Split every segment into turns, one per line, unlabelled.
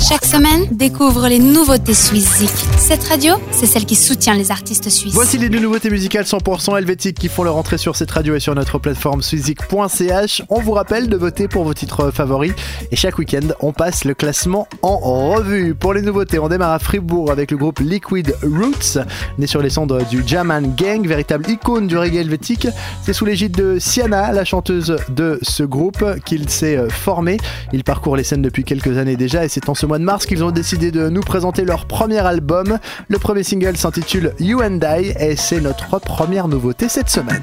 Chaque semaine, découvre les nouveautés Suisse Cette radio, c'est celle qui soutient les artistes suisses.
Voici les deux nouveautés musicales 100% helvétiques qui font leur entrée sur cette radio et sur notre plateforme suizik.ch. On vous rappelle de voter pour vos titres favoris et chaque week-end, on passe le classement en revue. Pour les nouveautés, on démarre à Fribourg avec le groupe Liquid Roots, né sur les cendres du Jaman Gang, véritable icône du reggae helvétique. C'est sous l'égide de Siana, la chanteuse de ce groupe, qu'il s'est formé. Il parcourt les scènes depuis quelques années déjà et c'est en ce mois de mars qu'ils ont décidé de nous présenter leur premier album. Le premier single s'intitule You and I et c'est notre première nouveauté cette semaine.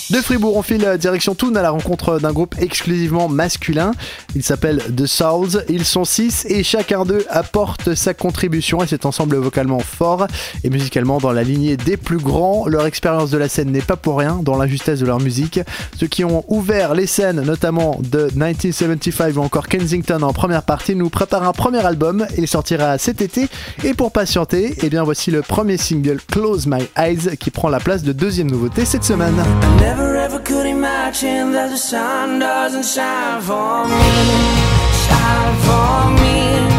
De Fribourg, on file direction Thun à la rencontre d'un groupe exclusivement masculin. Il s'appelle The Souls. Ils sont six et chacun d'eux apporte sa contribution et cet ensemble vocalement fort et musicalement dans la lignée des plus grands. Leur expérience de la scène n'est pas pour rien dans la justesse de leur musique. Ceux qui ont ouvert les scènes, notamment de 1975 ou encore Kensington en première partie, nous préparent un premier album. Il sortira cet été. Et pour patienter, eh bien voici le premier single Close My Eyes qui prend la place de deuxième nouveauté cette semaine. Ever could imagine that the sun doesn't shine for me, shine for me.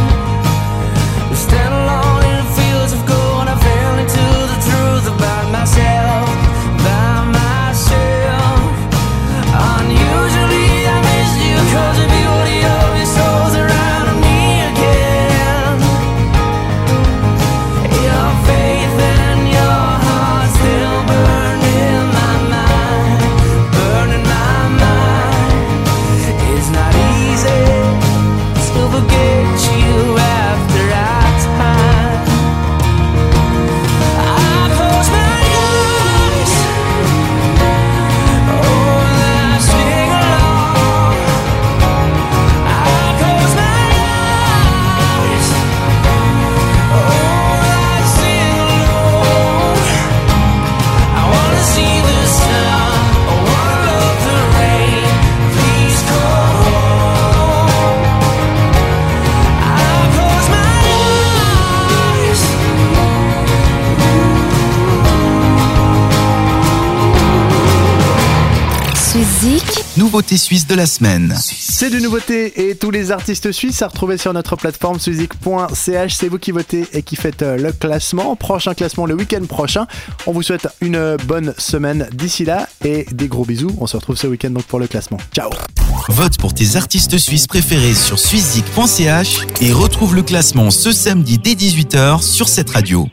Suizik,
Nouveauté suisse de la semaine.
C'est du nouveauté et tous les artistes suisses à retrouver sur notre plateforme suizik.ch. C'est vous qui votez et qui faites euh, le classement. Prochain classement le week-end prochain. On vous souhaite une bonne semaine d'ici là et des gros bisous. On se retrouve ce week-end donc pour le classement. Ciao
Vote pour tes artistes suisses préférés sur suizik.ch et retrouve le classement ce samedi dès 18h sur cette radio.